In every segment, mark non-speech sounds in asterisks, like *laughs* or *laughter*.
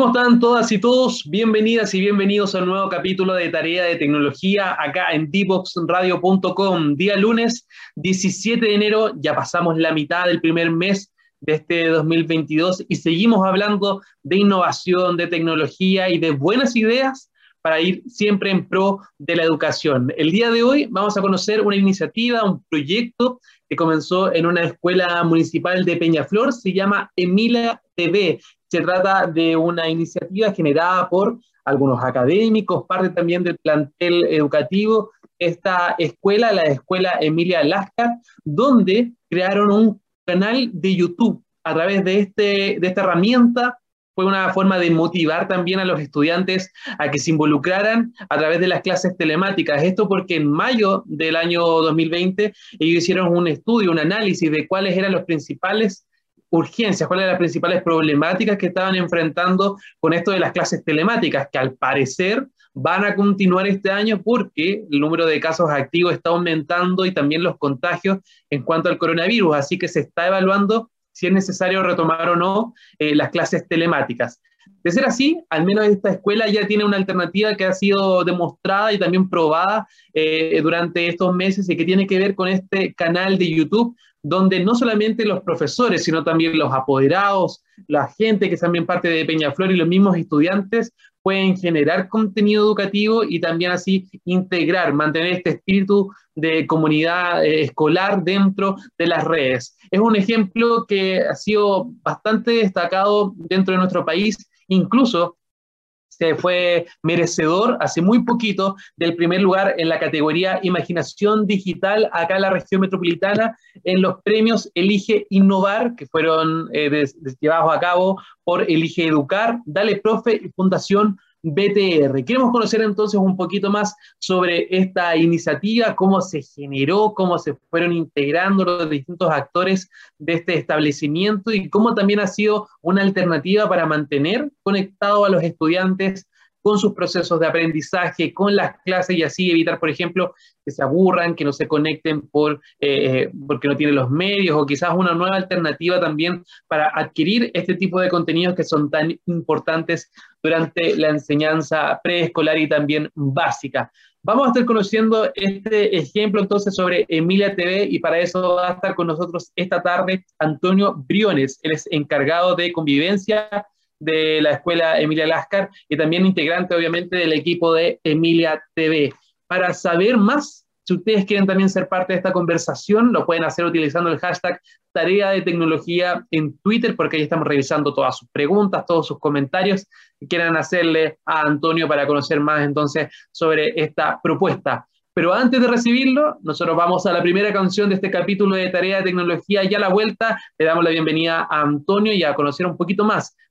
¿Cómo están todas y todos? Bienvenidas y bienvenidos a un nuevo capítulo de Tarea de Tecnología acá en dboxradio.com. Día lunes 17 de enero, ya pasamos la mitad del primer mes de este 2022 y seguimos hablando de innovación, de tecnología y de buenas ideas para ir siempre en pro de la educación. El día de hoy vamos a conocer una iniciativa, un proyecto que comenzó en una escuela municipal de Peñaflor, se llama Emilia TV. Se trata de una iniciativa generada por algunos académicos, parte también del plantel educativo, esta escuela, la escuela Emilia Lascar, donde crearon un canal de YouTube a través de, este, de esta herramienta fue una forma de motivar también a los estudiantes a que se involucraran a través de las clases telemáticas. Esto porque en mayo del año 2020 ellos hicieron un estudio, un análisis de cuáles eran los principales urgencias, cuáles eran las principales problemáticas que estaban enfrentando con esto de las clases telemáticas, que al parecer van a continuar este año porque el número de casos activos está aumentando y también los contagios en cuanto al coronavirus. Así que se está evaluando si es necesario retomar o no eh, las clases telemáticas. De ser así, al menos esta escuela ya tiene una alternativa que ha sido demostrada y también probada eh, durante estos meses y que tiene que ver con este canal de YouTube, donde no solamente los profesores, sino también los apoderados, la gente que también parte de Peñaflor y los mismos estudiantes pueden generar contenido educativo y también así integrar, mantener este espíritu de comunidad eh, escolar dentro de las redes. Es un ejemplo que ha sido bastante destacado dentro de nuestro país, incluso se fue merecedor hace muy poquito del primer lugar en la categoría Imaginación Digital acá en la región metropolitana en los premios Elige Innovar que fueron eh, llevados a cabo por Elige Educar, Dale Profe y Fundación BTR. Queremos conocer entonces un poquito más sobre esta iniciativa, cómo se generó, cómo se fueron integrando los distintos actores de este establecimiento y cómo también ha sido una alternativa para mantener conectado a los estudiantes con sus procesos de aprendizaje, con las clases y así evitar, por ejemplo, que se aburran, que no se conecten por, eh, porque no tienen los medios o quizás una nueva alternativa también para adquirir este tipo de contenidos que son tan importantes durante la enseñanza preescolar y también básica. Vamos a estar conociendo este ejemplo entonces sobre Emilia TV y para eso va a estar con nosotros esta tarde Antonio Briones, él es encargado de convivencia de la escuela Emilia Lascar y también integrante obviamente del equipo de Emilia TV. Para saber más, si ustedes quieren también ser parte de esta conversación, lo pueden hacer utilizando el hashtag tarea de tecnología en Twitter, porque ahí estamos revisando todas sus preguntas, todos sus comentarios que quieran hacerle a Antonio para conocer más entonces sobre esta propuesta. Pero antes de recibirlo, nosotros vamos a la primera canción de este capítulo de Tarea de Tecnología y a la vuelta le damos la bienvenida a Antonio y a conocer un poquito más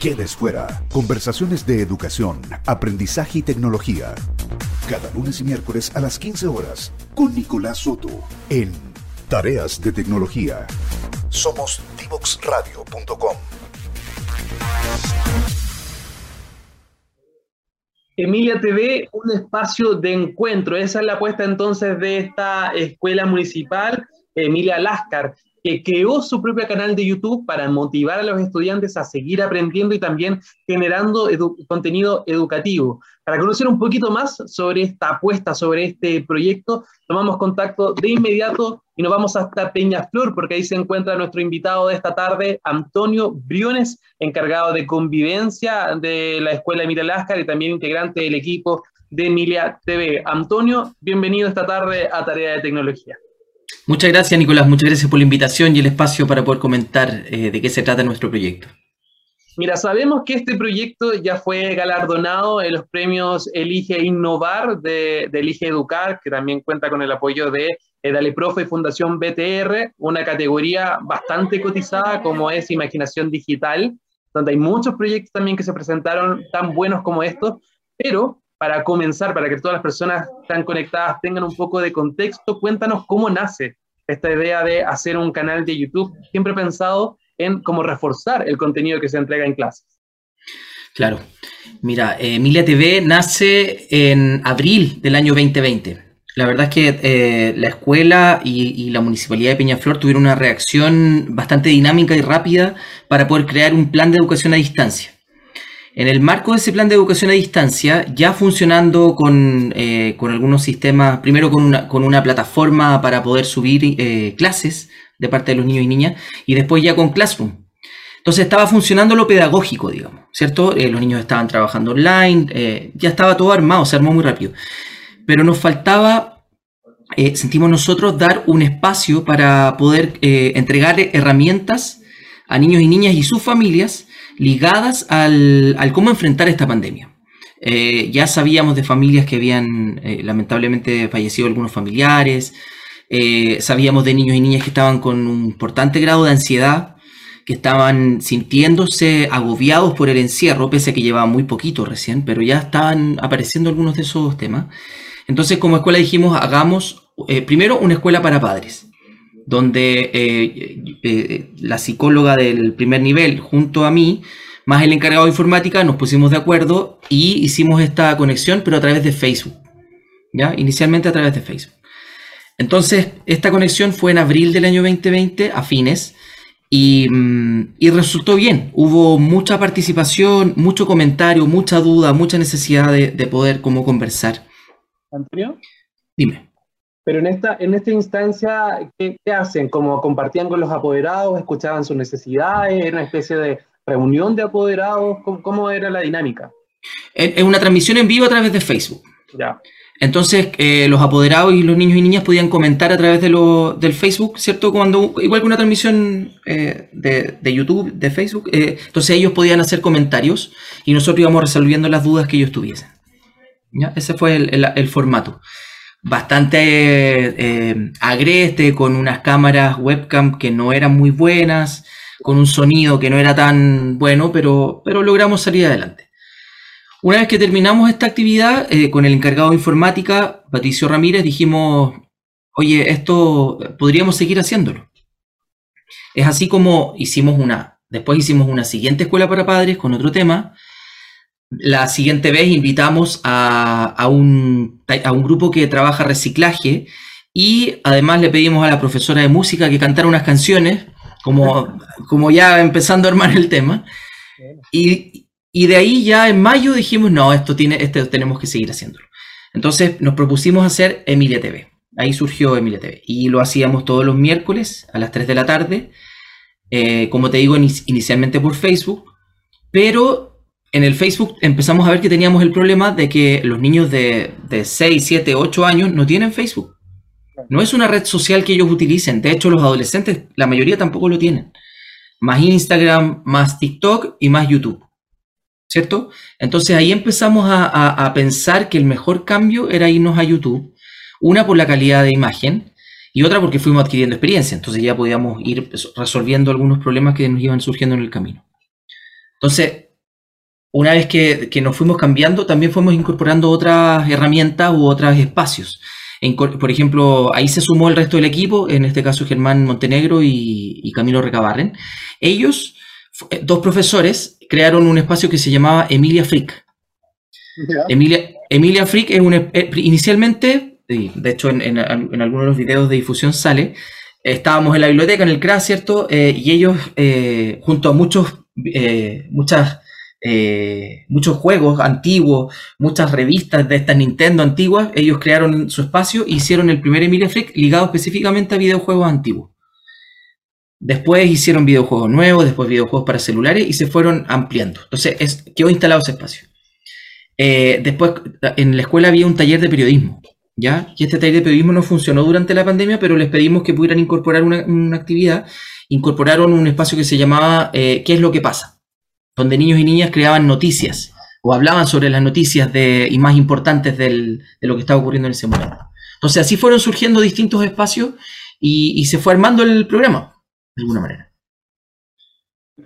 quedes fuera. Conversaciones de educación, aprendizaje y tecnología. Cada lunes y miércoles a las 15 horas con Nicolás Soto en Tareas de Tecnología. Somos divoxradio.com. Emilia TV, un espacio de encuentro. Esa es la apuesta entonces de esta escuela municipal, Emilia Lascar que creó su propio canal de YouTube para motivar a los estudiantes a seguir aprendiendo y también generando contenido educativo. Para conocer un poquito más sobre esta apuesta, sobre este proyecto, tomamos contacto de inmediato y nos vamos hasta Peñaflor, porque ahí se encuentra nuestro invitado de esta tarde, Antonio Briones, encargado de convivencia de la Escuela Emilia Láscar y también integrante del equipo de Emilia TV. Antonio, bienvenido esta tarde a Tarea de Tecnología. Muchas gracias, Nicolás. Muchas gracias por la invitación y el espacio para poder comentar eh, de qué se trata nuestro proyecto. Mira, sabemos que este proyecto ya fue galardonado en los premios Elige Innovar de, Elige Educar, que también cuenta con el apoyo de eh, Dale Profe y Fundación BTR, una categoría bastante cotizada como es Imaginación Digital. donde hay muchos proyectos también que se presentaron tan buenos como estos, pero para comenzar, para que todas las personas tan conectadas tengan un poco de contexto, cuéntanos cómo nace esta idea de hacer un canal de YouTube, siempre pensado en cómo reforzar el contenido que se entrega en clases. Claro. Mira, Emilia TV nace en abril del año 2020. La verdad es que eh, la escuela y, la municipalidad de Peñaflor tuvieron una reacción bastante dinámica y rápida para poder crear un plan de educación a distancia. En el marco de ese plan de educación a distancia, ya funcionando con, eh, algunos sistemas, primero con una, con una, plataforma para poder subir eh, clases de parte de los niños y niñas, y después ya con Classroom. Entonces estaba funcionando lo pedagógico, digamos, ¿cierto? los niños estaban trabajando online, ya estaba todo armado, se armó muy rápido pero nos faltaba, eh, sentimos nosotros, dar un espacio para poder eh, entregar herramientas a niños y niñas y sus familias ligadas al, cómo enfrentar esta pandemia. Eh, ya sabíamos de familias que habían lamentablemente fallecido algunos familiares, sabíamos de niños y niñas que estaban con un importante grado de ansiedad, que estaban sintiéndose agobiados por el encierro, pese a que llevaban muy poquito recién, pero ya estaban apareciendo algunos de esos temas. Entonces, como escuela dijimos, hagamos eh, primero una escuela para padres, donde eh, eh, la psicóloga del primer nivel, junto a mí, más el encargado de informática, nos pusimos de acuerdo y hicimos esta conexión, pero a través de Facebook. ¿ya? Inicialmente a través de Facebook. Entonces, esta conexión fue en abril del año 2020, a fines, y, mm, resultó bien. Hubo mucha participación, mucho comentario, mucha duda, mucha necesidad de, de poder como conversar. Antonio. Dime. Pero en esta, en esta instancia, ¿qué, hacen? ¿Como compartían con los apoderados? ¿Escuchaban sus necesidades? ¿Era una especie de reunión de apoderados? ¿Cómo, era la dinámica? Es una transmisión en vivo a través de Facebook. Ya. Entonces, eh, los apoderados y los niños y niñas podían comentar a través de lo, del Facebook, ¿cierto? Cuando, igual que una transmisión eh, de, YouTube, de Facebook, eh, entonces ellos podían hacer comentarios y nosotros íbamos resolviendo las dudas que ellos tuviesen. Ese fue el, formato. Bastante eh, agreste, con unas cámaras webcam que no eran muy buenas, con un sonido que no era tan bueno, pero, pero logramos salir adelante. Una vez que terminamos esta actividad, eh, con el encargado de informática, Patricio Ramírez, dijimos, oye, esto podríamos seguir haciéndolo. Es así como hicimos una, después hicimos una siguiente escuela para padres con otro tema, la siguiente vez invitamos a, un, grupo que trabaja reciclaje y además le pedimos a la profesora de música que cantara unas canciones, como, *laughs* como ya empezando a armar el tema. Y, de ahí ya en mayo dijimos, no, esto, tiene, esto tenemos que seguir haciéndolo. Entonces nos propusimos hacer Emilia TV. Ahí surgió Emilia TV. Y lo hacíamos todos los miércoles a las 3 de la tarde. Eh, como te digo, inicialmente por Facebook. Pero en el Facebook empezamos a ver que teníamos el problema de que los niños de, de 6, 7, 8 años no tienen Facebook. No es una red social que ellos utilicen. De hecho, los adolescentes, la mayoría tampoco lo tienen. Más Instagram, más TikTok y más YouTube. ¿Cierto? Entonces ahí empezamos a, pensar que el mejor cambio era irnos a YouTube. Una por la calidad de imagen y otra porque fuimos adquiriendo experiencia. Entonces ya podíamos ir resolviendo algunos problemas que nos iban surgiendo en el camino. Entonces, una vez que, nos fuimos cambiando, también fuimos incorporando otras herramientas u otros espacios. por ejemplo, ahí se sumó el resto del equipo, en este caso Germán Montenegro y, Camilo Recabarren. Ellos, eh, dos profesores, crearon un espacio que se llamaba Emilia Frick. Emilia, Emilia Frick es un, eh, inicialmente, de hecho en, algunos de los videos de difusión sale, estábamos en la biblioteca, en el CRA, ¿cierto? Eh, y ellos, junto a muchos, muchas eh, muchos juegos antiguos, muchas revistas de estas Nintendo antiguas, ellos crearon su espacio e hicieron el primer Emilia Freak ligado específicamente a videojuegos antiguos. Después hicieron videojuegos nuevos, después videojuegos para celulares y se fueron ampliando. Entonces es, quedó instalado ese espacio. Eh, después en la escuela había un taller de periodismo, ¿ya? Y este taller de periodismo no funcionó durante la pandemia, pero les pedimos que pudieran incorporar una, actividad. Incorporaron un espacio que se llamaba eh, ¿Qué es lo que pasa? Donde niños y niñas creaban noticias o hablaban sobre las noticias de, y más importantes de lo que estaba ocurriendo en ese momento. Entonces así fueron surgiendo distintos espacios y, se fue armando el programa, de alguna manera.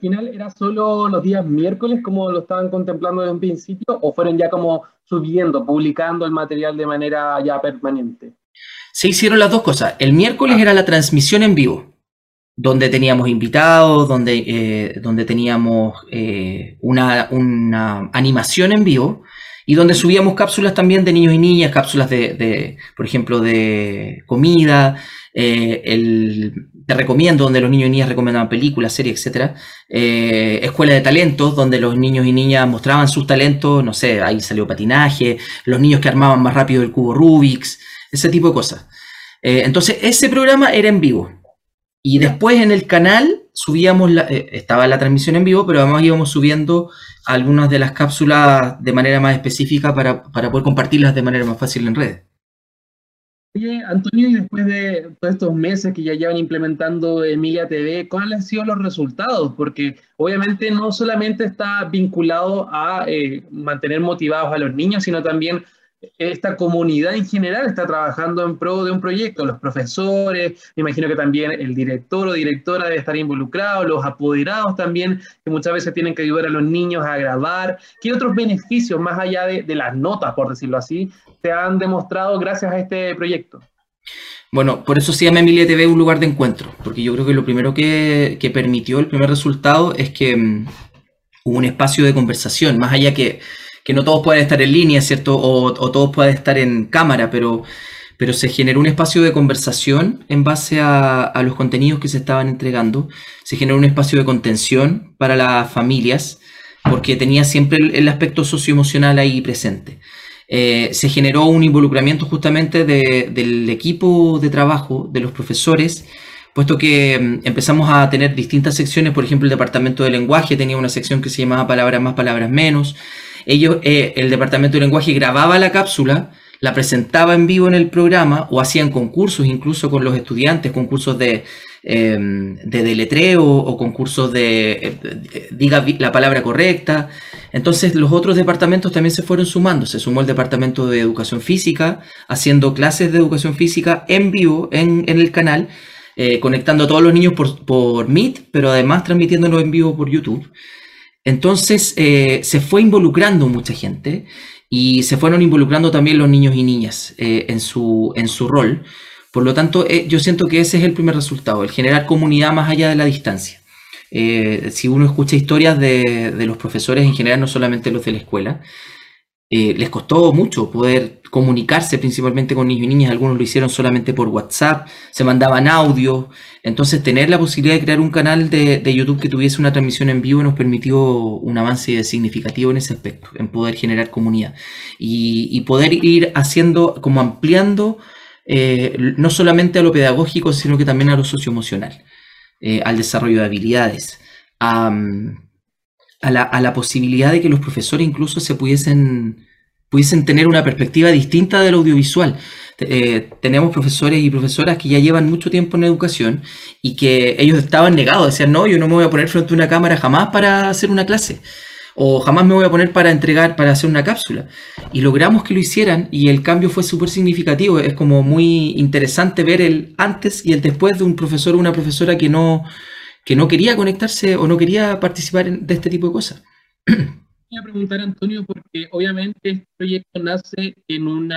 final era solo los días miércoles como lo estaban contemplando desde un principio o fueron ya como subiendo, publicando el material de manera ya permanente? Se hicieron las dos cosas. El miércoles ah. era la transmisión en vivo, donde teníamos invitados, donde, eh, donde teníamos eh, una, una, animación en vivo y donde subíamos cápsulas también de niños y niñas, cápsulas de, de por ejemplo, de comida, eh, el, te recomiendo, donde los niños y niñas recomendaban películas, series, etc. Eh, escuela de talentos, donde los niños y niñas mostraban sus talentos, no sé, ahí salió patinaje, los niños que armaban más rápido el cubo Rubik's, ese tipo de cosas. Eh, entonces, ese programa era en vivo. Y después en el canal subíamos, la, estaba la transmisión en vivo, pero además íbamos subiendo algunas de las cápsulas de manera más específica para, para poder compartirlas de manera más fácil en redes. Oye, Antonio, y después de todos estos meses que ya llevan implementando Emilia TV, ¿cuáles han sido los resultados? Porque obviamente no solamente está vinculado a eh, mantener motivados a los niños, sino también esta comunidad en general está trabajando en pro de un proyecto, los profesores, me imagino que también el director o directora debe estar involucrado, los apoderados también, que muchas veces tienen que ayudar a los niños a grabar. ¿Qué otros beneficios, más allá de, las notas, por decirlo así, se han demostrado gracias a este proyecto? Bueno, por eso se llama Emilia TV un lugar de encuentro, porque yo creo que lo primero que, permitió el primer resultado es que um, hubo un espacio de conversación, más allá que que no todos pueden estar en línea, ¿cierto? O, todos pueden estar en cámara, pero, pero se generó un espacio de conversación en base a, los contenidos que se estaban entregando. Se generó un espacio de contención para las familias, porque tenía siempre el, aspecto socioemocional ahí presente. Eh, se generó un involucramiento justamente del equipo de trabajo, de los profesores, puesto que mm, empezamos a tener distintas secciones, por ejemplo, el departamento de lenguaje tenía una sección que se llamaba palabras más, palabras menos, ellos, eh, el departamento de lenguaje grababa la cápsula, la presentaba en vivo en el programa o hacían concursos incluso con los estudiantes, concursos de, eh, de deletreo o concursos de, eh, diga la palabra correcta. Entonces los otros departamentos también se fueron sumando. Se sumó el departamento de educación física, haciendo clases de educación física en vivo en, el canal. conectando a todos los niños por, por Meet, pero además transmitiéndolo en vivo por YouTube. Entonces eh, se fue involucrando mucha gente y se fueron involucrando también los niños y niñas eh, en, su, en su rol. Por lo tanto, eh, yo siento que ese es el primer resultado, el generar comunidad más allá de la distancia. si uno escucha historias de, de, los profesores en general, no solamente los de la escuela, les costó mucho poder comunicarse principalmente con niños y niñas, algunos lo hicieron solamente por WhatsApp, se mandaban audio, entonces tener la posibilidad de crear un canal de, YouTube que tuviese una transmisión en vivo nos permitió un avance significativo en ese aspecto, en poder generar comunidad. Y, poder ir haciendo, como ampliando eh, no solamente a lo pedagógico, sino que también a lo socioemocional, eh, al desarrollo de habilidades, a, a la posibilidad de que los profesores incluso se pudiesen pudiesen tener una perspectiva distinta del audiovisual. Eh, tenemos profesores y profesoras que ya llevan mucho tiempo en educación y que ellos estaban negados, decían, no, yo no me voy a poner frente a una cámara jamás para hacer una clase o jamás me voy a poner para entregar, para hacer una cápsula. Y logramos que lo hicieran y el cambio fue súper significativo. Es como muy interesante ver el antes y el después de un profesor o una profesora que no, que no quería conectarse o no quería participar de este tipo de cosas. a preguntar, Antonio, porque obviamente este proyecto nace en,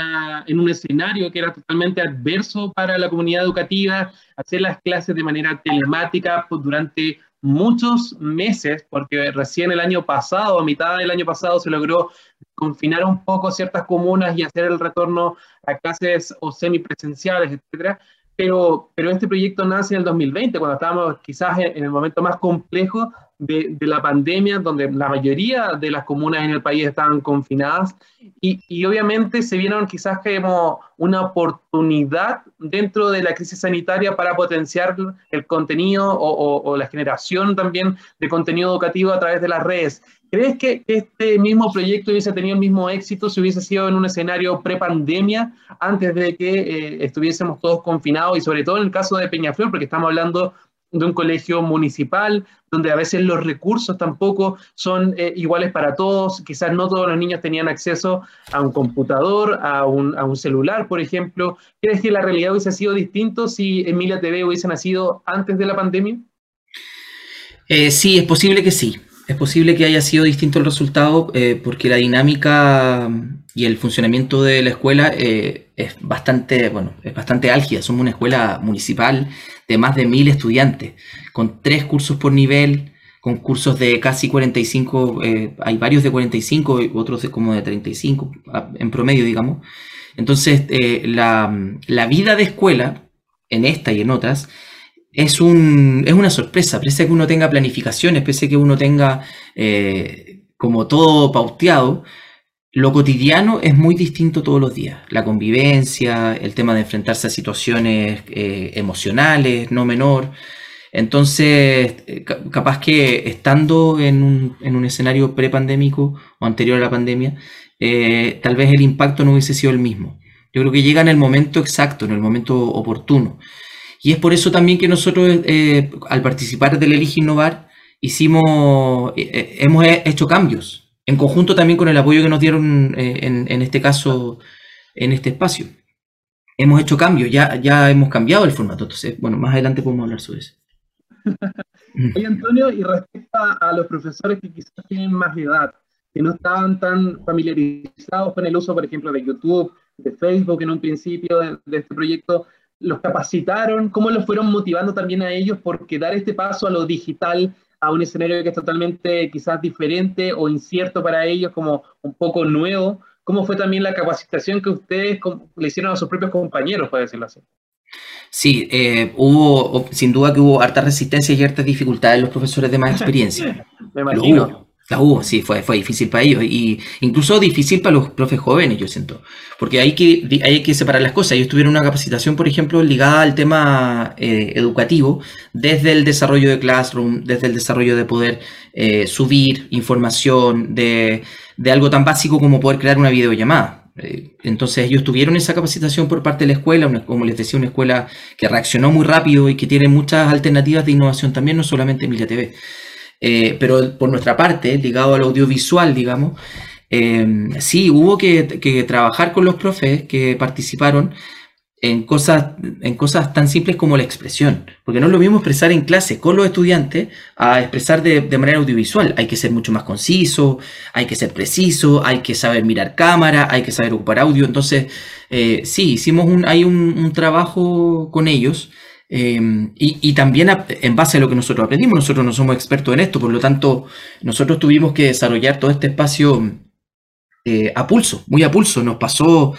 en un escenario que era totalmente adverso para la comunidad educativa, hacer las clases de manera telemática durante muchos meses, porque recién el año pasado, a mitad del año pasado, se logró confinar un poco ciertas comunas y hacer el retorno a clases o semipresenciales, etcétera. Pero, pero este proyecto nace en el 2020, cuando estábamos quizás en el momento más complejo de, la pandemia, donde la mayoría de las comunas en el país estaban confinadas y, y, obviamente se vieron quizás como una oportunidad dentro de la crisis sanitaria para potenciar el contenido o, la generación también de contenido educativo a través de las redes. ¿Crees que este mismo proyecto hubiese tenido el mismo éxito si hubiese sido en un escenario pre-pandemia, antes de que eh, estuviésemos todos confinados y sobre todo en el caso de Peñaflor, porque estamos hablando de un colegio municipal, donde a veces los recursos tampoco son eh, iguales para todos. Quizás no todos los niños tenían acceso a un computador, a un, a un celular, por ejemplo. ¿Crees que la realidad hubiese sido distinto si Emilia TV hubiese nacido antes de la pandemia? Eh, sí, es posible que sí. Es posible que haya sido distinto el resultado eh, porque la dinámica y el funcionamiento de la escuela es bastante, bueno, es bastante álgida. Somos una escuela municipal de más de mil estudiantes, con tres cursos por nivel, con cursos de casi 45, hay varios de 45 y otros de como de 35 en promedio, digamos. Entonces, la, la vida de escuela, en esta y en otras, es, un, es una sorpresa, pese a que uno tenga planificaciones, pese a que uno tenga eh, como todo pauteado, lo cotidiano es muy distinto todos los días. La convivencia, el tema de enfrentarse a situaciones eh, emocionales, no menor. Entonces, eh, capaz que estando en un, en un escenario prepandémico o anterior a la pandemia, tal vez el impacto no hubiese sido el mismo. Yo creo que llega en el momento exacto, en el momento oportuno. Y es por eso también que nosotros, eh, al participar del Elige Innovar, hicimos, eh, eh, hemos hecho cambios, en conjunto también con el apoyo que nos dieron en, este caso, en este espacio. Hemos hecho cambios, ya, ya hemos cambiado el formato, entonces, bueno, más adelante podemos hablar sobre eso. *laughs* Oye, Antonio, y respecto a los profesores que quizás tienen más edad, que no estaban tan familiarizados con el uso, por ejemplo, de YouTube, de Facebook en un principio de este proyecto, los capacitaron, cómo los fueron motivando también a ellos porque dar este paso a lo digital, a un escenario que es totalmente quizás diferente o incierto para ellos, como un poco nuevo. ¿Cómo fue también la capacitación que ustedes le hicieron a sus propios compañeros, puede decirlo así? Sí, eh, hubo, sin duda que hubo harta resistencia y hartas dificultades en los profesores de más experiencia. *laughs* Me imagino. La hubo, sí, fue, fue difícil para ellos. Y incluso difícil para los profes jóvenes, yo siento. Porque hay que, hay que separar las cosas. Ellos tuvieron una capacitación, por ejemplo, ligada al tema eh, educativo, desde el desarrollo de Classroom, desde el desarrollo de poder eh, subir información, de, de, algo tan básico como poder crear una videollamada. Eh, entonces ellos tuvieron esa capacitación por parte de la escuela, como les decía, una escuela que reaccionó muy rápido y que tiene muchas alternativas de innovación también, no solamente Emilia TV. Eh, pero por nuestra parte, ligado al audiovisual, digamos, eh, sí, hubo que, trabajar con los profes que participaron en cosas, en cosas tan simples como la expresión, porque no es lo mismo expresar en clase con los estudiantes a expresar de, manera audiovisual. Hay que ser mucho más conciso, hay que ser preciso, hay que saber mirar cámara, hay que saber ocupar audio. Entonces, eh, sí, hicimos hay un trabajo con ellos Em, y, también en base a lo que nosotros aprendimos, nosotros no somos expertos en esto, por lo tanto, nosotros tuvimos que desarrollar todo este espacio eh, a pulso, muy a pulso. Nos pasó,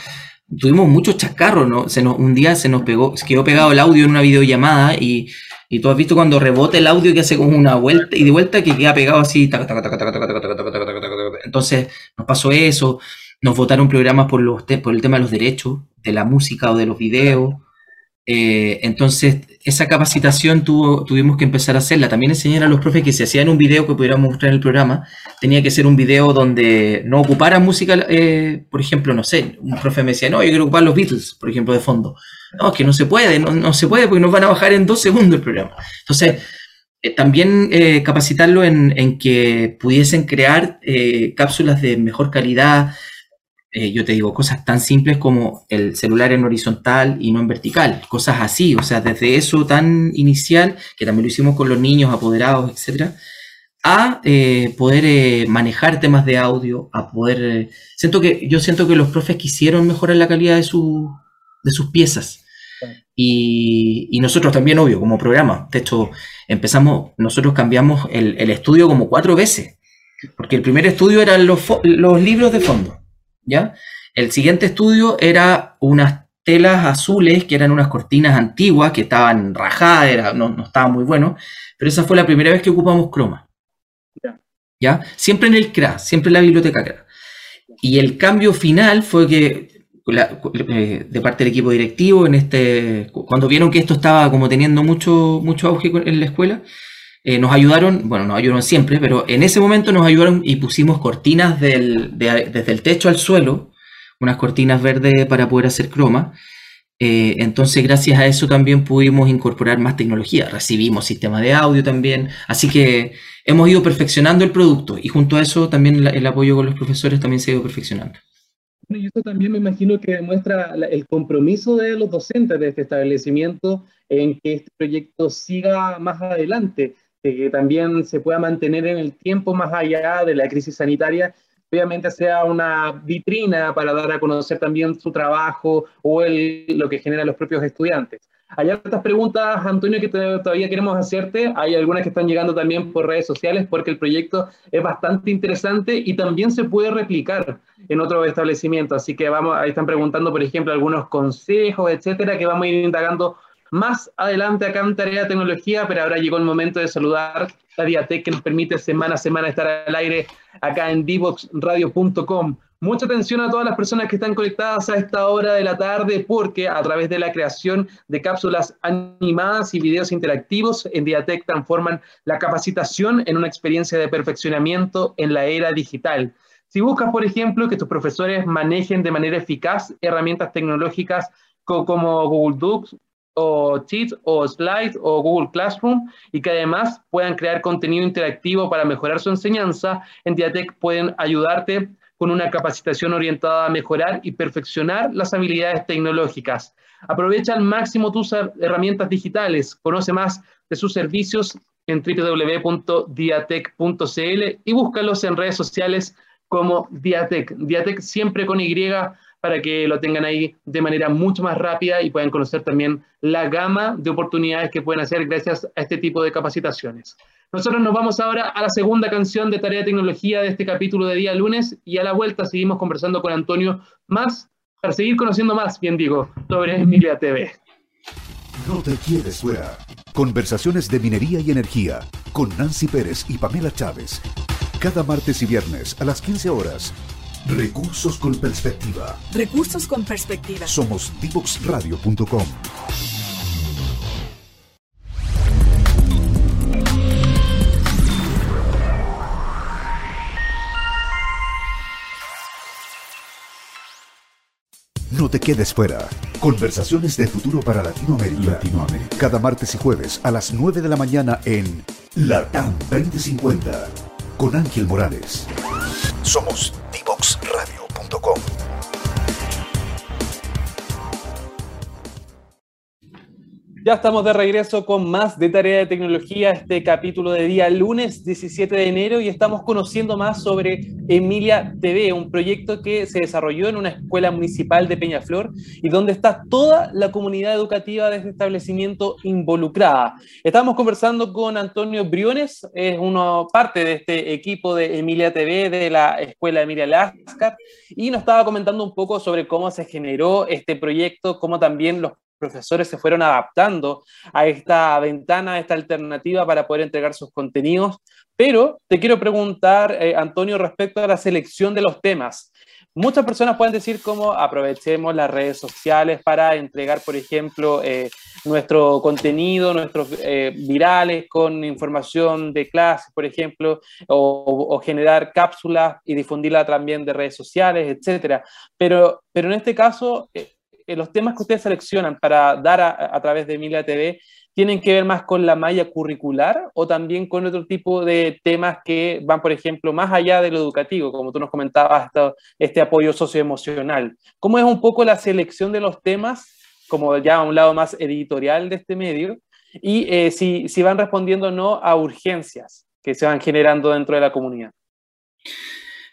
tuvimos muchos chascarros, ¿no? Se un día se nos pegó, se quedó pegado el audio en una videollamada y, y tú has visto cuando rebota el audio que hace como una vuelta y de vuelta que queda pegado así. Entonces nos pasó eso, nos votaron programas por, los, por el tema de los derechos, de la música o de los videos. Eh, entonces, esa capacitación tuvimos que empezar a hacerla. También enseñar a los profes que si hacían un video que pudiéramos mostrar en el programa, tenía que ser un video donde no ocupara música, eh, por ejemplo, no sé, un profe me decía, no, yo quiero ocupar los Beatles, por ejemplo, de fondo. No, es que no se puede, no, se puede porque nos van a bajar en dos segundos el programa. Entonces, eh, también capacitarlo en, que pudiesen crear cápsulas de mejor calidad, eh, yo te digo, cosas tan simples como el celular en horizontal y no en vertical, cosas así, o sea, desde eso tan inicial, que también lo hicimos con los niños apoderados, etcétera, a eh, poder eh, manejar temas de audio, a poder... siento que, yo siento que los profes quisieron mejorar la calidad de, su, de sus piezas. Y, y, nosotros también, obvio, como programa. De hecho, empezamos, nosotros cambiamos el, el estudio como cuatro veces. Porque el primer estudio eran los, los libros de fondo. ¿Ya? El siguiente estudio era unas telas azules que eran unas cortinas antiguas que estaban rajadas, no, no estaban muy bueno, pero esa fue la primera vez que ocupamos croma. ¿Ya? Siempre en el CRA, siempre en la biblioteca CRA. Y el cambio final fue que eh, de parte del equipo directivo, en este, cuando vieron que esto estaba como teniendo mucho, mucho auge en la escuela, eh, nos ayudaron, bueno, nos ayudaron siempre, pero en ese momento nos ayudaron y pusimos cortinas desde el techo al suelo, unas cortinas verdes para poder hacer croma. Eh, entonces, gracias a eso también pudimos incorporar más tecnología. Recibimos sistema de audio también. Así que hemos ido perfeccionando el producto y junto a eso también el apoyo con los profesores también se ha ido perfeccionando. Y eso también me imagino que demuestra el compromiso de los docentes de este establecimiento en que este proyecto siga más adelante que también se pueda mantener en el tiempo más allá de la crisis sanitaria obviamente sea una vitrina para dar a conocer también su trabajo o el, lo que generan los propios estudiantes. Hay otras preguntas, Antonio, que todavía queremos hacerte. Hay algunas que están llegando también por redes sociales porque el proyecto es bastante interesante y también se puede replicar en otros establecimientos. Así que vamos, ahí están preguntando, por ejemplo, algunos consejos, etcétera, que vamos a ir indagando más adelante acá en Tarea Tecnología, pero ahora llegó el momento de saludar a Diatec que nos permite semana a semana estar al aire acá en divoxradio.com. Mucha atención a todas las personas que están conectadas a esta hora de la tarde porque a través de la creación de cápsulas animadas y videos interactivos en Diatec transforman la capacitación en una experiencia de perfeccionamiento en la era digital. Si buscas, por ejemplo, que tus profesores manejen de manera eficaz herramientas tecnológicas como Google Docs, o Sheets o Slides o Google Classroom y que además puedan crear contenido interactivo para mejorar su enseñanza, en Diatec pueden ayudarte con una capacitación orientada a mejorar y perfeccionar las habilidades tecnológicas. Aprovecha al máximo tus herramientas digitales, conoce más de sus servicios en www.diatec.cl y búscalos en redes sociales como Diatec. Diatec siempre con Y para que lo tengan ahí de manera mucho más rápida y puedan conocer también la gama de oportunidades que pueden hacer gracias a este tipo de capacitaciones. Nosotros nos vamos ahora a la segunda canción de Tarea de Tecnología de este capítulo de día lunes y a la vuelta seguimos conversando con Antonio más, para seguir conociendo más, bien digo, sobre Emilia TV. No te quieres fuera. Conversaciones de minería y energía con Nancy Pérez y Pamela Chávez. Cada martes y viernes a las 15 horas Recursos con perspectiva. Recursos con perspectiva. Somos divoxradio.com. No te quedes fuera. Conversaciones de futuro para Latinoamérica. Latinoamérica. Cada martes y jueves a las 9 de la mañana en LATAM 2050 con Ángel Morales. Somos divoxradio.com. Ya estamos de regreso con más de Tarea de Tecnología, este capítulo de día lunes 17 de enero y estamos conociendo más sobre Emilia TV, un proyecto que se desarrolló en una escuela municipal de Peñaflor y donde está toda la comunidad educativa de este establecimiento involucrada. Estamos conversando con Antonio Briones, es uno parte de este equipo de Emilia TV de la escuela Emilia Lascar y nos estaba comentando un poco sobre cómo se generó este proyecto, cómo también los profesores se fueron adaptando a esta ventana, a esta alternativa para poder entregar sus contenidos. Pero te quiero preguntar, eh, Antonio, respecto a la selección de los temas. Muchas personas pueden decir cómo aprovechemos las redes sociales para entregar, por ejemplo, eh, nuestro contenido, nuestros eh, virales con información de clase, por ejemplo, o, o, generar cápsulas y difundirla también de redes sociales, etcétera. Pero, pero en este caso, los temas que ustedes seleccionan para dar a, través de Emilia TV tienen que ver más con la malla curricular o también con otro tipo de temas que van, por ejemplo, más allá de lo educativo, como tú nos comentabas, este apoyo socioemocional. ¿Cómo es un poco la selección de los temas, como ya a un lado más editorial de este medio? Y eh, si, si van respondiendo o no a urgencias que se van generando dentro de la comunidad.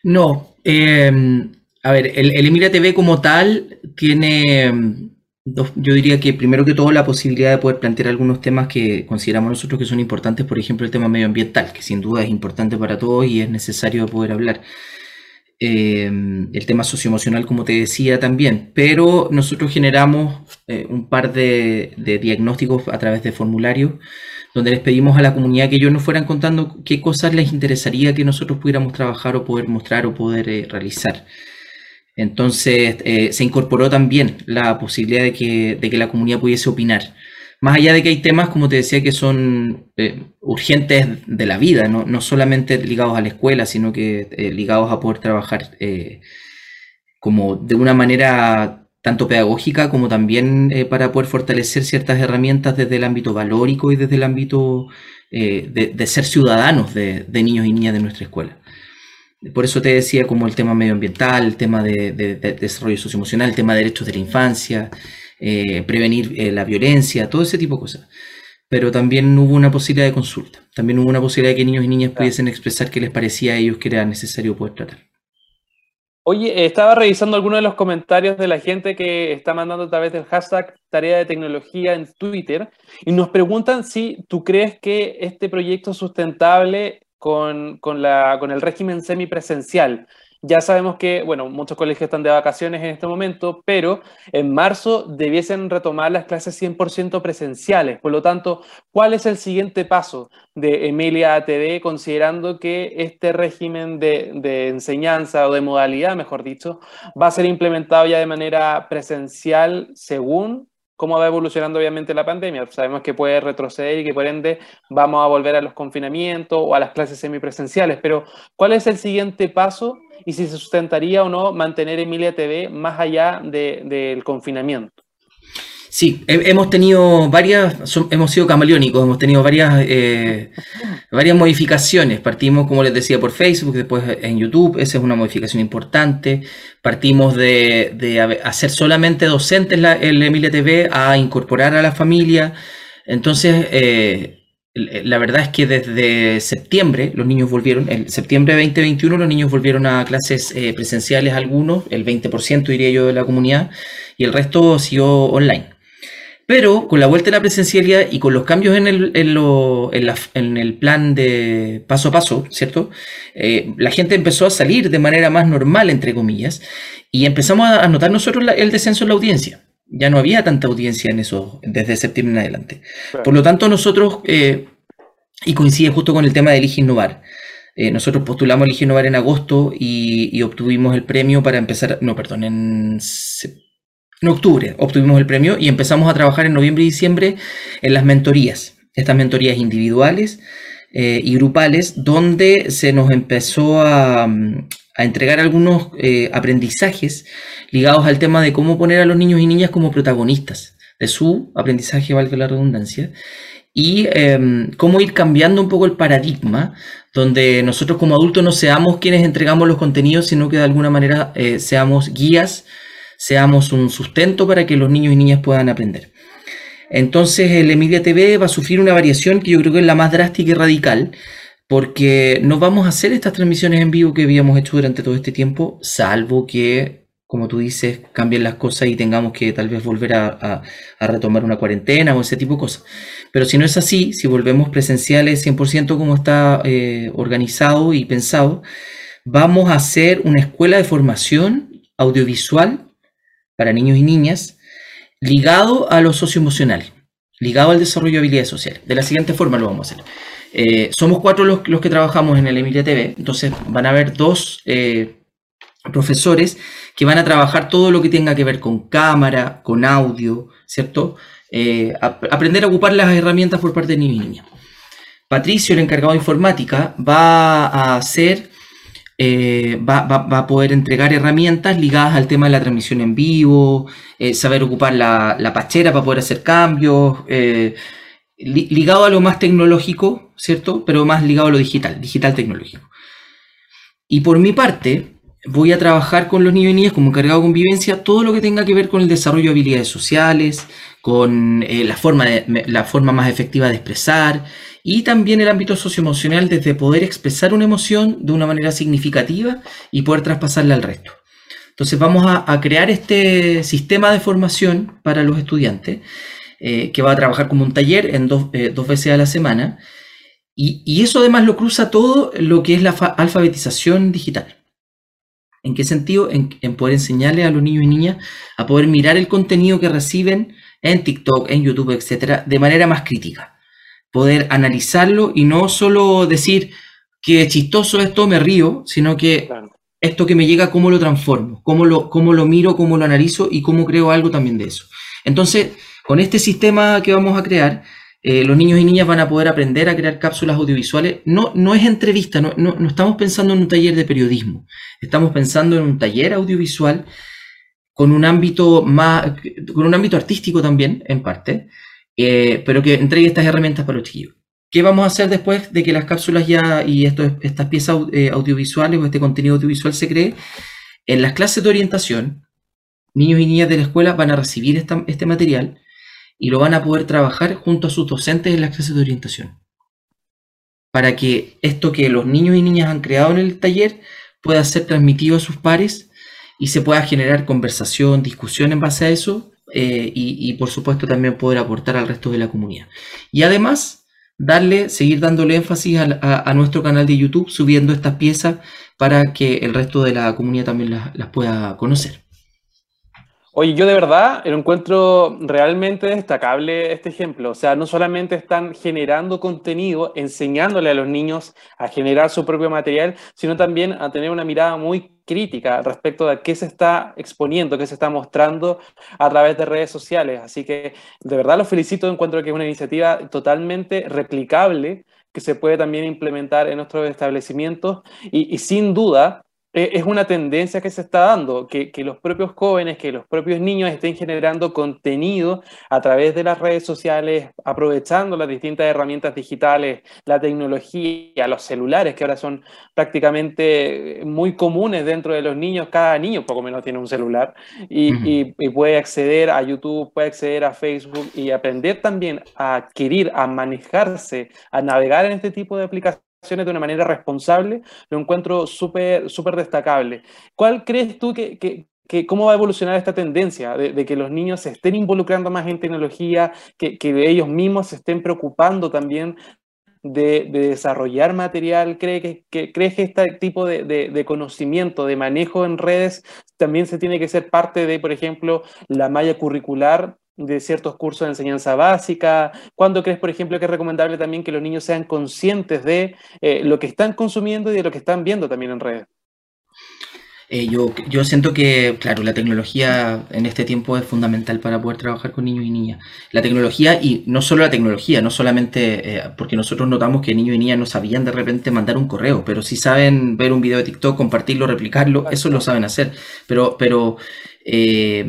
No, eh, a ver, el, el Emilia TV como tal tiene, mm, yo diría que primero que todo la posibilidad de poder plantear algunos temas que consideramos nosotros que son importantes, por ejemplo el tema medioambiental, que sin duda es importante para todos y es necesario poder hablar. Eh, el tema socioemocional, como te decía también, pero nosotros generamos eh, un par de, diagnósticos a través de formularios donde les pedimos a la comunidad que ellos nos fueran contando qué cosas les interesaría que nosotros pudiéramos trabajar o poder mostrar o poder eh, realizar. Entonces eh, se incorporó también la posibilidad de que, de que, la comunidad pudiese opinar. Más allá de que hay temas, como te decía, que son eh, urgentes de la vida, ¿no? no, solamente ligados a la escuela, sino que eh, ligados a poder trabajar como de una manera tanto pedagógica como también para poder fortalecer ciertas herramientas desde el ámbito valórico y desde el ámbito de, de, ser ciudadanos de, de niños y niñas de nuestra escuela. Por eso te decía como el tema medioambiental, el tema de, desarrollo socioemocional, el tema de derechos de la infancia, eh, prevenir eh, la violencia, todo ese tipo de cosas. pero también hubo una posibilidad de consulta. También hubo una posibilidad de que niños y niñas pudiesen expresar qué les parecía a ellos que era necesario poder tratar. Oye, eh, estaba revisando algunos de los comentarios de la gente que está mandando a través del hashtag tarea de tecnología en Twitter y nos preguntan si tú crees que este proyecto sustentable con, con, la, con el régimen semipresencial. Ya sabemos que, bueno, muchos colegios están de vacaciones en este momento, pero en marzo debiesen retomar las clases 100% presenciales. Por lo tanto, ¿cuál es el siguiente paso de Emilia ATV considerando que este régimen de, de enseñanza o de modalidad, mejor dicho, va a ser implementado ya de manera presencial según cómo va evolucionando obviamente la pandemia. Sabemos que puede retroceder y que por ende vamos a volver a los confinamientos o a las clases semipresenciales, pero ¿cuál es el siguiente paso y si se sustentaría o no mantener Emilia TV más allá del confinamiento? Sí, hemos tenido varias, hemos sido camaleónicos, hemos tenido varias, eh, varias modificaciones. Partimos, como les decía, por Facebook, después en YouTube, esa es una modificación importante. Partimos de, hacer solamente docentes la, el Emilia TV a incorporar a la familia. Entonces, eh, la verdad es que desde septiembre los niños volvieron, en septiembre de 2021 los niños volvieron a clases eh, presenciales algunos, el 20% diría yo de la comunidad, y el resto siguió online. Pero con la vuelta de la presencialidad y con los cambios en el, en, el plan de paso a paso, ¿cierto? Eh, la gente empezó a salir de manera más normal, entre comillas, y empezamos a notar nosotros el descenso en la audiencia. Ya no había tanta audiencia en eso desde septiembre en adelante. Por lo tanto, nosotros, eh, y coincide justo con el tema de Elige Innovar, eh, nosotros postulamos Elige Innovar en agosto y, y, obtuvimos el premio para empezar, no, perdón, en septiembre en octubre obtuvimos el premio y empezamos a trabajar en noviembre y diciembre en las mentorías, estas mentorías individuales eh, y grupales, donde se nos empezó a, entregar algunos eh, aprendizajes ligados al tema de cómo poner a los niños y niñas como protagonistas de su aprendizaje, valga la redundancia, y em, cómo ir cambiando un poco el paradigma, donde nosotros como adultos no seamos quienes entregamos los contenidos, sino que de alguna manera eh, seamos guías seamos un sustento para que los niños y niñas puedan aprender. Entonces el Emilia TV va a sufrir una variación que yo creo que es la más drástica y radical, porque no vamos a hacer estas transmisiones en vivo que habíamos hecho durante todo este tiempo, salvo que, como tú dices, cambien las cosas y tengamos que tal vez volver a, retomar una cuarentena o ese tipo de cosas. Pero si no es así, si volvemos presenciales 100% como está eh, organizado y pensado, vamos a hacer una escuela de formación audiovisual para niños y niñas ligado a lo socioemocional, ligado al desarrollo de habilidades sociales. De la siguiente forma lo vamos a hacer. Eh, somos cuatro los, que trabajamos en el Emilia TV, entonces van a haber dos eh, profesores que van a trabajar todo lo que tenga que ver con cámara, con audio, ¿cierto? Eh, aprender a ocupar las herramientas por parte de niños y niñas. Patricio, el encargado de informática, va a hacer eh, va, a poder entregar herramientas ligadas al tema de la transmisión en vivo, eh, saber ocupar la, pachera para poder hacer cambios, eh, ligado a lo más tecnológico, ¿cierto? Pero más ligado a lo digital, digital tecnológico. Y por mi parte, voy a trabajar con los niños y niñas como encargado de convivencia todo lo que tenga que ver con el desarrollo de habilidades sociales, con la, forma la forma más efectiva de expresar, y también el ámbito socioemocional desde poder expresar una emoción de una manera significativa y poder traspasarla al resto. Entonces vamos a, crear este sistema de formación para los estudiantes eh, que va a trabajar como un taller en dos, eh, veces a la semana y, eso además lo cruza todo lo que es la alfabetización digital. ¿En qué sentido? En, en, poder enseñarle a los niños y niñas a poder mirar el contenido que reciben en TikTok, en YouTube, etcétera, de manera más crítica poder analizarlo y no solo decir que chistoso esto, me río, sino que esto que me llega, cómo lo transformo, cómo lo, cómo lo miro, cómo lo analizo y cómo creo algo también de eso. Entonces, con este sistema que vamos a crear, eh, los niños y niñas van a poder aprender a crear cápsulas audiovisuales. No, no es entrevista, no, no, no, estamos pensando en un taller de periodismo, estamos pensando en un taller audiovisual con un ámbito más, con un ámbito artístico también, en parte, eh, pero que entregue estas herramientas para los chiquillos. ¿Qué vamos a hacer después de que las cápsulas ya y esto, estas piezas eh, audiovisuales o este contenido audiovisual se cree? En las clases de orientación, niños y niñas de la escuela van a recibir este material y lo van a poder trabajar junto a sus docentes en las clases de orientación. Para que esto que los niños y niñas han creado en el taller pueda ser transmitido a sus pares y se pueda generar conversación, discusión en base a eso eh, y, por supuesto también poder aportar al resto de la comunidad. Y además, darle, seguir dándole énfasis a, nuestro canal de YouTube subiendo estas piezas para que el resto de la comunidad también las pueda conocer. Oye, yo de verdad lo encuentro realmente destacable este ejemplo. O sea, no solamente están generando contenido, enseñándole a los niños a generar su propio material, sino también a tener una mirada muy crítica respecto a qué se está exponiendo, qué se está mostrando a través de redes sociales. Así que de verdad los felicito, encuentro que es una iniciativa totalmente replicable que se puede también implementar en nuestros establecimientos y, y sin duda es una tendencia que se está dando, que, los propios jóvenes, que los propios niños estén generando contenido a través de las redes sociales, aprovechando las distintas herramientas digitales, la tecnología, los celulares, que ahora son prácticamente muy comunes dentro de los niños. Cada niño poco menos tiene un celular y, y puede acceder a YouTube, puede acceder a Facebook y aprender también a adquirir, a manejarse, a navegar en este tipo de aplicaciones de una manera responsable, lo encuentro súper destacable. ¿Cuál crees tú que, que, cómo va a evolucionar esta tendencia de, que los niños se estén involucrando más en tecnología, que, que ellos mismos se estén preocupando también de, desarrollar material? ¿Cree que, ¿Crees que este tipo de, de, conocimiento, de manejo en redes, también se tiene que ser parte de, por ejemplo, la malla curricular de ciertos cursos de enseñanza básica? ¿Cuándo crees, por ejemplo, que es recomendable también que los niños sean conscientes de eh, lo que están consumiendo y de lo que están viendo también en redes? Eh, yo, yo siento que, claro, la tecnología en este tiempo es fundamental para poder trabajar con niños y niñas. La tecnología, y no solo la tecnología, no solamente, eh, porque nosotros notamos que niños y niñas no sabían de repente mandar un correo, pero si saben ver un video de TikTok, compartirlo, replicarlo, eso lo saben hacer. Pero, pero eh,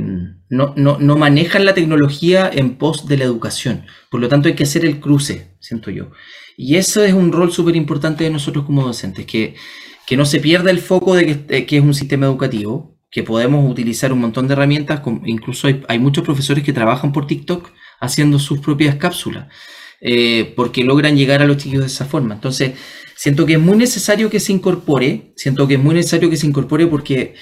no, no, no, manejan la tecnología en pos de la educación. Por lo tanto, hay que hacer el cruce, siento yo. Y eso es un rol súper importante de nosotros como docentes, que, que, no se pierda el foco de que, eh, que, es un sistema educativo, que podemos utilizar un montón de herramientas, incluso hay, hay muchos profesores que trabajan por TikTok haciendo sus propias cápsulas, eh, porque logran llegar a los chicos de esa forma. Entonces, siento que es muy necesario que se incorpore, siento que es muy necesario que se incorpore porque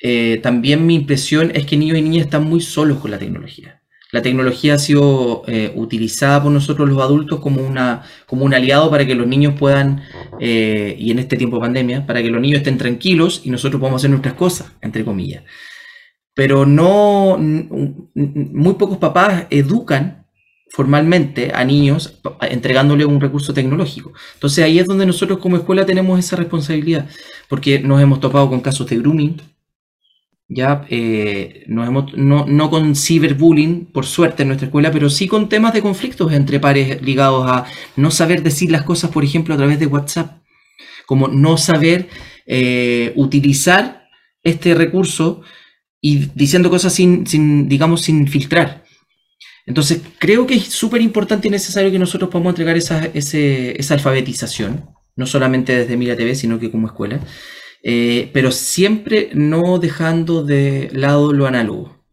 eh, también mi impresión es que niños y niñas están muy solos con la tecnología. La tecnología ha sido eh, utilizada por nosotros los adultos como, una, como un aliado para que los niños puedan, eh, y en este tiempo de pandemia, para que los niños estén tranquilos y nosotros podamos hacer nuestras cosas, entre comillas. Pero no, muy pocos papás educan formalmente a niños entregándole un recurso tecnológico. Entonces ahí es donde nosotros como escuela tenemos esa responsabilidad, porque nos hemos topado con casos de grooming, ya eh, hemos, no, no, con ciberbullying, por suerte en nuestra escuela, pero sí con temas de conflictos entre pares ligados a no saber decir las cosas, por ejemplo, a través de WhatsApp, como no saber eh, utilizar este recurso y diciendo cosas sin, sin, digamos, sin filtrar. Entonces, creo que es súper importante y necesario que nosotros podamos entregar esa, esa alfabetización, no solamente desde Mira TV, sino que como escuela. Eh, pero siempre no dejando de lado lo análogo,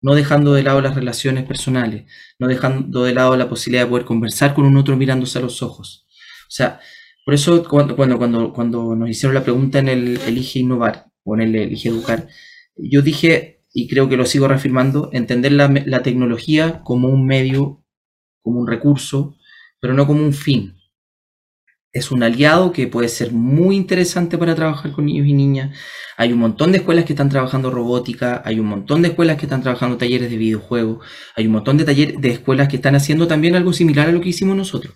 no dejando de lado las relaciones personales, no dejando de lado la posibilidad de poder conversar con un otro mirándose a los ojos. O sea, por eso cuando, cuando, cuando, nos hicieron la pregunta en el Elige Innovar o en el Elige Educar, yo dije, y creo que lo sigo reafirmando, entender la tecnología como un medio, como un recurso, pero no como un fin es un aliado que puede ser muy interesante para trabajar con niños y niñas. Hay un montón de escuelas que están trabajando robótica, hay un montón de escuelas que están trabajando talleres de videojuegos, hay un montón de talleres de escuelas que están haciendo también algo similar a lo que hicimos nosotros.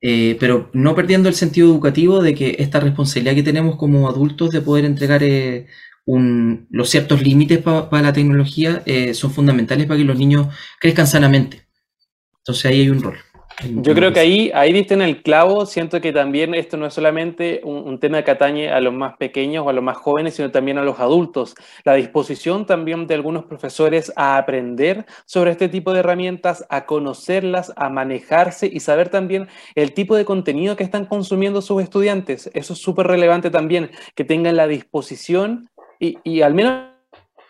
Eh, pero no perdiendo el sentido educativo de que esta responsabilidad que tenemos como adultos de poder entregar eh, los ciertos límites para la tecnología eh, son fundamentales para que los niños crezcan sanamente. Entonces ahí hay un rol. Yo creo que ahí, ahí diste en el clavo, siento que también esto no es solamente un, tema que atañe a los más pequeños o a los más jóvenes, sino también a los adultos. La disposición también de algunos profesores a aprender sobre este tipo de herramientas, a conocerlas, a manejarse y saber también el tipo de contenido que están consumiendo sus estudiantes. Eso es súper relevante también, que tengan la disposición y, y al menos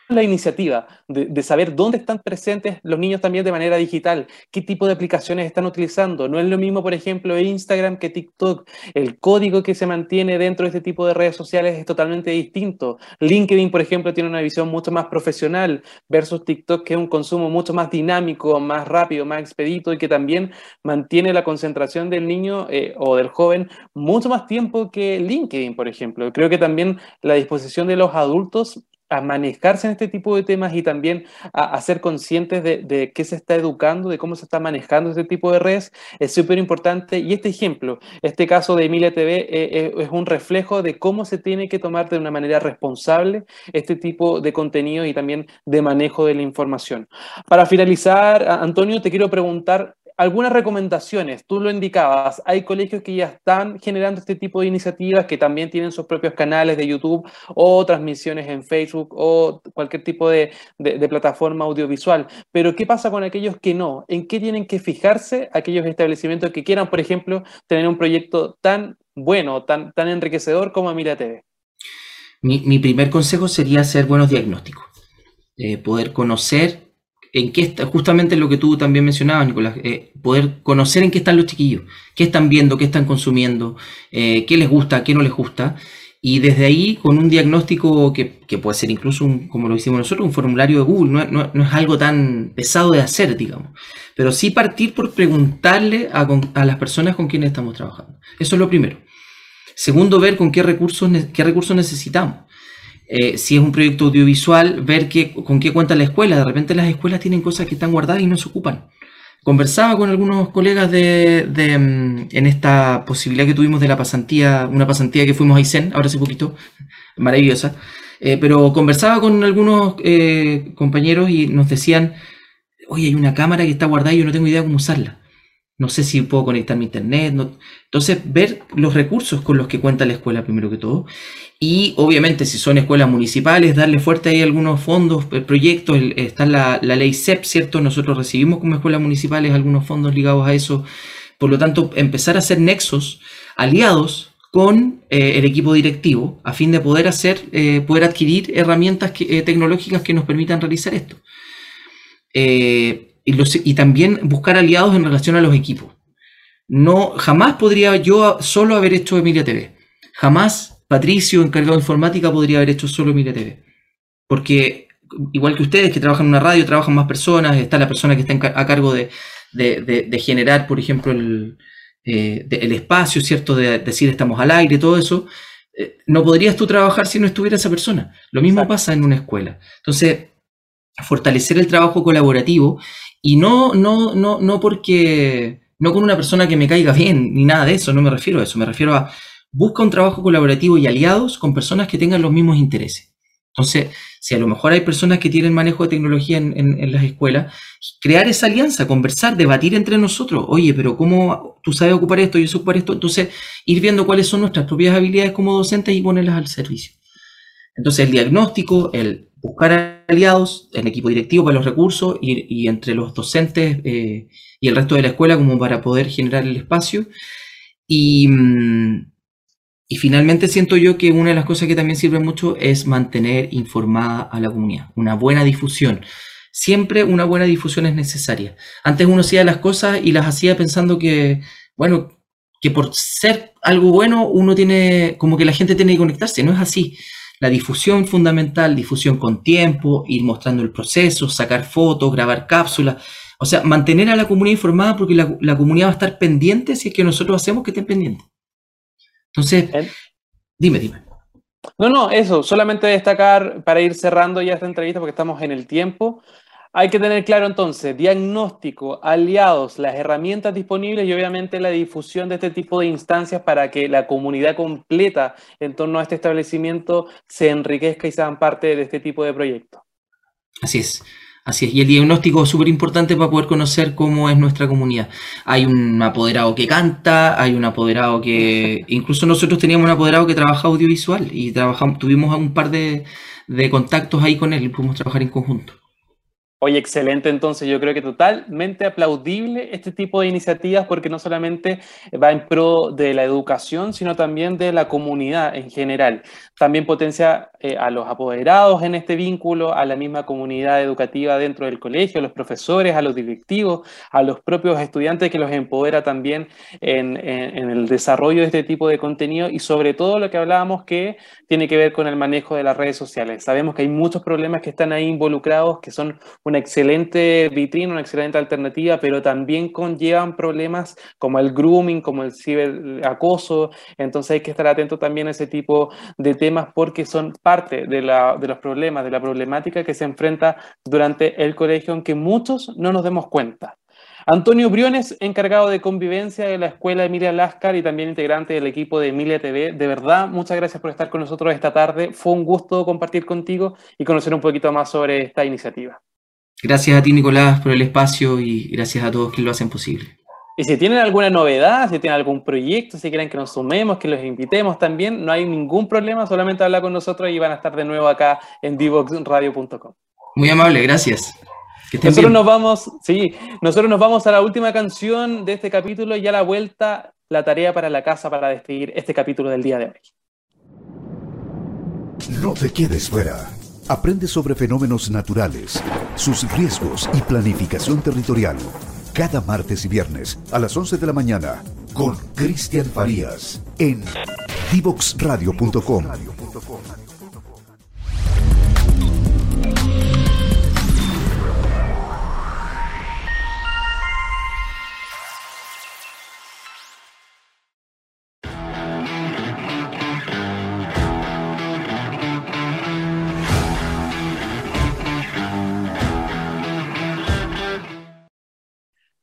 la iniciativa de, saber dónde están presentes los niños también de manera digital, qué tipo de aplicaciones están utilizando. No es lo mismo, por ejemplo, Instagram que TikTok. El código que se mantiene dentro de este tipo de redes sociales es totalmente distinto. LinkedIn, por ejemplo, tiene una visión mucho más profesional versus TikTok, que es un consumo mucho más dinámico, más rápido, más expedito y que también mantiene la concentración del niño eh, o del joven mucho más tiempo que LinkedIn, por ejemplo. Creo que también la disposición de los adultos a manejarse en este tipo de temas y también a, ser conscientes de, qué se está educando, de cómo se está manejando este tipo de redes, es súper importante. Y este ejemplo, este caso de Emilia TV, eh, eh, es un reflejo de cómo se tiene que tomar de una manera responsable este tipo de contenido y también de manejo de la información. Para finalizar, Antonio, te quiero preguntar algunas recomendaciones, tú lo indicabas, hay colegios que ya están generando este tipo de iniciativas que también tienen sus propios canales de YouTube o transmisiones en Facebook o cualquier tipo de, plataforma audiovisual, pero ¿qué pasa con aquellos que no? ¿En qué tienen que fijarse aquellos establecimientos que quieran, por ejemplo, tener un proyecto tan bueno, tan, tan enriquecedor como Mira TV? Mi, primer consejo sería hacer buenos diagnósticos, eh, poder conocer en qué está, justamente lo que tú también mencionabas, Nicolás, eh, poder conocer en qué están los chiquillos, qué están viendo, qué están consumiendo, eh, qué les gusta, qué no les gusta, y desde ahí con un diagnóstico que, puede ser incluso, como lo hicimos nosotros, un formulario de Google, no, es algo tan pesado de hacer, digamos, pero sí partir por preguntarle a, a las personas con quienes estamos trabajando. Eso es lo primero. Segundo, ver con qué recursos, qué recursos necesitamos. Eh, si es un proyecto audiovisual, ver con qué cuenta la escuela. De repente las escuelas tienen cosas que están guardadas y no se ocupan. Conversaba con algunos colegas de, mm, en esta posibilidad que tuvimos de la pasantía, una pasantía que fuimos a Isen, ahora hace poquito, *laughs* maravillosa, eh, pero conversaba con algunos eh, compañeros y nos decían, oye, hay una cámara que está guardada y yo no tengo idea cómo usarla. No sé si puedo conectar mi internet. Entonces, ver los recursos con los que cuenta la escuela primero que todo. Y obviamente, si son escuelas municipales, darle fuerte ahí algunos fondos, eh, proyectos. Está la, ley CEP, ¿cierto? Nosotros recibimos como escuelas municipales algunos fondos ligados a eso. Por lo tanto, empezar a hacer nexos aliados con eh, el equipo directivo a fin de poder hacer, eh, poder adquirir herramientas tecnológicas que nos permitan realizar esto. Y, también buscar aliados en relación a los equipos. No, jamás podría yo solo haber hecho Emilia TV. Jamás Patricio, encargado de informática, podría haber hecho solo Emilia TV. Porque, igual que ustedes que trabajan en una radio, trabajan más personas, está la persona que está a cargo de, generar, por ejemplo, el, eh, el, espacio, ¿cierto? De decir estamos al aire, todo eso. Eh, no podrías tú trabajar si no estuviera esa persona. Lo mismo pasa en una escuela. Entonces, fortalecer el trabajo colaborativo y no, no, no, no porque, no con una persona que me caiga bien, ni nada de eso, no me refiero a eso, me refiero a busca un trabajo colaborativo y aliados con personas que tengan los mismos intereses. Entonces, si a lo mejor hay personas que tienen manejo de tecnología en, en, las escuelas, crear esa alianza, conversar, debatir entre nosotros, oye, pero ¿cómo tú sabes ocupar esto, yo sé ocupar esto? Entonces, ir viendo cuáles son nuestras propias habilidades como docentes y ponerlas al servicio. Entonces, el diagnóstico, el buscar aliados, el equipo directivo para los recursos y, entre los docentes eh, y el resto de la escuela como para poder generar el espacio. Y, mm, y finalmente siento yo que una de las cosas que también sirve mucho es mantener informada a la comunidad, una buena difusión. Siempre una buena difusión es necesaria. Antes uno hacía las cosas y las hacía pensando que, bueno, que por ser algo bueno uno tiene, como que la gente tiene que conectarse. No es así la difusión fundamental, difusión con tiempo, ir mostrando el proceso, sacar fotos, grabar cápsulas. O sea, mantener a la comunidad informada porque la, comunidad va a estar pendiente si es que nosotros hacemos que estén pendientes. Entonces, dime, dime. No, no, eso, solamente destacar para ir cerrando ya esta entrevista porque estamos en el tiempo. Hay que tener claro entonces diagnóstico, aliados, las herramientas disponibles y obviamente la difusión de este tipo de instancias para que la comunidad completa en torno a este establecimiento se enriquezca y sean parte de este tipo de proyectos. Así es. Así es, y el diagnóstico es súper importante para poder conocer cómo es nuestra comunidad. Hay un apoderado que canta, hay un apoderado que... *laughs* Incluso nosotros teníamos un apoderado que trabaja audiovisual y trabajamos, tuvimos un par de, de contactos ahí con él y pudimos trabajar en conjunto. Oye, excelente. Entonces, yo creo que totalmente aplaudible este tipo de iniciativas porque no solamente va en pro de la educación, sino también de la comunidad en general. También potencia eh, a los apoderados en este vínculo, a la misma comunidad educativa dentro del colegio, a los profesores, a los directivos, a los propios estudiantes que los empodera también en, en el desarrollo de este tipo de contenido y sobre todo lo que hablábamos que tiene que ver con el manejo de las redes sociales. Sabemos que hay muchos problemas que están ahí involucrados, que son una excelente vitrina, una excelente alternativa, pero también conllevan problemas como el grooming, como el ciberacoso. Entonces hay que estar atento también a ese tipo de temas porque son parte de, la, de los problemas, de la problemática que se enfrenta durante el colegio, aunque muchos no nos demos cuenta. Antonio Briones, encargado de convivencia de la Escuela Emilia Lascar y también integrante del equipo de Emilia TV. De verdad, muchas gracias por estar con nosotros esta tarde. Fue un gusto compartir contigo y conocer un poquito más sobre esta iniciativa. Gracias a ti, Nicolás, por el espacio y gracias a todos que lo hacen posible. Y si tienen alguna novedad, si tienen algún proyecto, si quieren que nos sumemos, que los invitemos también, no hay ningún problema, solamente habla con nosotros y van a estar de nuevo acá en divoxradio.com. Muy amable, gracias. Nosotros nos vamos, sí, nosotros nos vamos a la última canción de este capítulo y a la vuelta la tarea para la casa para despedir este capítulo del día de hoy. No te quedes fuera. Aprende sobre fenómenos naturales, sus riesgos y planificación territorial. Cada martes y viernes a las 11 de la mañana con Cristian Farías en divoxradio.com.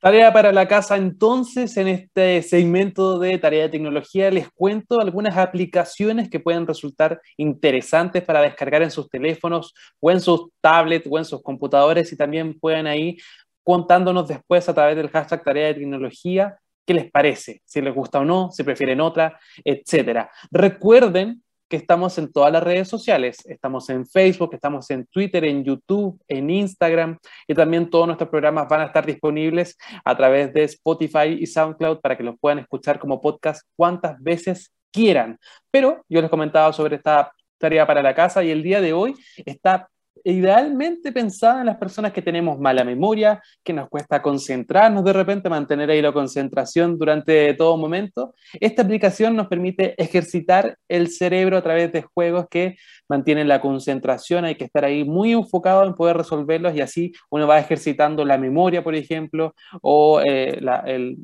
Tarea para la casa entonces, en este segmento de tarea de tecnología les cuento algunas aplicaciones que pueden resultar interesantes para descargar en sus teléfonos o en sus tablets o en sus computadores y también pueden ahí contándonos después a través del hashtag tarea de tecnología qué les parece, si les gusta o no, si prefieren otra, etcétera. Recuerden que estamos en todas las redes sociales. Estamos en Facebook, estamos en Twitter, en YouTube, en Instagram y también todos nuestros programas van a estar disponibles a través de Spotify y SoundCloud para que los puedan escuchar como podcast cuantas veces quieran. Pero yo les comentaba sobre esta tarea para la casa y el día de hoy está idealmente pensada en las personas que tenemos mala memoria, que nos cuesta concentrarnos de repente, mantener ahí la concentración durante todo momento. Esta aplicación nos permite ejercitar el cerebro a través de juegos que mantienen la concentración, hay que estar ahí muy enfocado en poder resolverlos y así uno va ejercitando la memoria, por ejemplo, o eh, las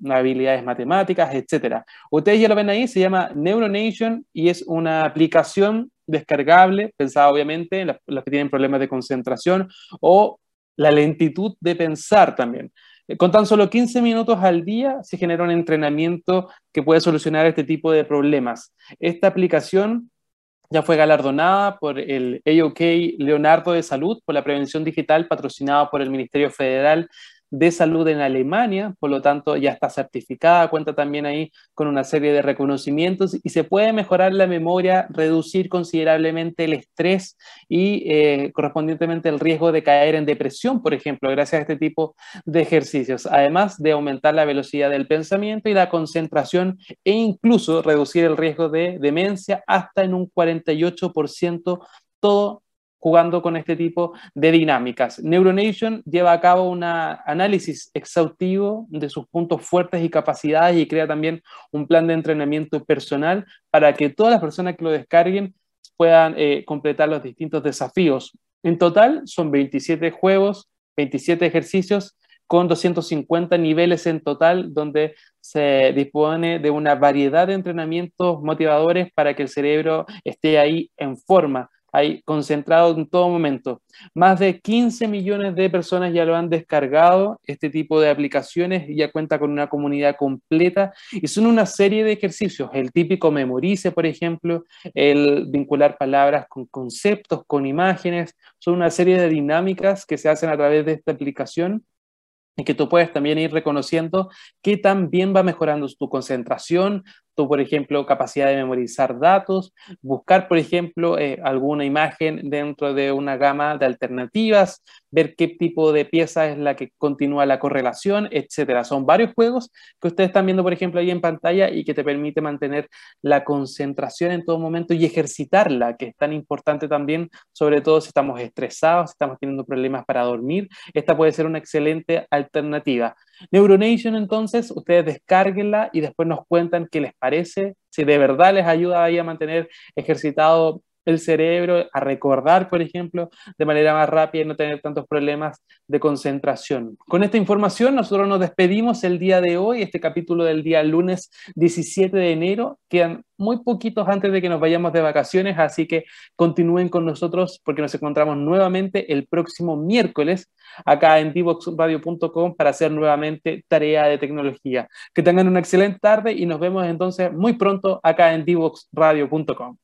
habilidades matemáticas, etc. Ustedes ya lo ven ahí, se llama Neuronation y es una aplicación descargable, pensada obviamente en los que tienen problemas de concentración o la lentitud de pensar también. Eh, con tan solo 15 minutos al día se genera un entrenamiento que puede solucionar este tipo de problemas. Esta aplicación ya fue galardonada por el AOK Leonardo de Salud por la prevención digital patrocinada por el Ministerio Federal de salud en Alemania, por lo tanto ya está certificada, cuenta también ahí con una serie de reconocimientos y se puede mejorar la memoria, reducir considerablemente el estrés y eh, correspondientemente el riesgo de caer en depresión, por ejemplo, gracias a este tipo de ejercicios, además de aumentar la velocidad del pensamiento y la concentración e incluso reducir el riesgo de demencia hasta en un 48%, todo jugando con este tipo de dinámicas. Neuronation lleva a cabo un análisis exhaustivo de sus puntos fuertes y capacidades y crea también un plan de entrenamiento personal para que todas las personas que lo descarguen puedan eh, completar los distintos desafíos. En total son 27 juegos, 27 ejercicios con 250 niveles en total, donde se dispone de una variedad de entrenamientos motivadores para que el cerebro esté ahí en forma hay concentrado en todo momento. Más de 15 millones de personas ya lo han descargado, este tipo de aplicaciones, ya cuenta con una comunidad completa y son una serie de ejercicios. El típico memorice, por ejemplo, el vincular palabras con conceptos, con imágenes, son una serie de dinámicas que se hacen a través de esta aplicación y que tú puedes también ir reconociendo que también va mejorando tu concentración, tú, por ejemplo, capacidad de memorizar datos, buscar, por ejemplo, eh, alguna imagen dentro de una gama de alternativas, ver qué tipo de pieza es la que continúa la correlación, etcétera. Son varios juegos que ustedes están viendo, por ejemplo, ahí en pantalla y que te permite mantener la concentración en todo momento y ejercitarla, que es tan importante también, sobre todo si estamos estresados, si estamos teniendo problemas para dormir. Esta puede ser una excelente alternativa. Neuronation, entonces, ustedes descárguenla y después nos cuentan qué les parece, si de verdad les ayuda ahí a mantener ejercitado el cerebro, a recordar, por ejemplo, de manera más rápida y no tener tantos problemas de concentración. Con esta información nosotros nos despedimos el día de hoy, este capítulo del día lunes 17 de enero. Quedan muy poquitos antes de que nos vayamos de vacaciones, así que continúen con nosotros porque nos encontramos nuevamente el próximo miércoles acá en divoxradio.com para hacer nuevamente tarea de tecnología. Que tengan una excelente tarde y nos vemos entonces muy pronto acá en divoxradio.com.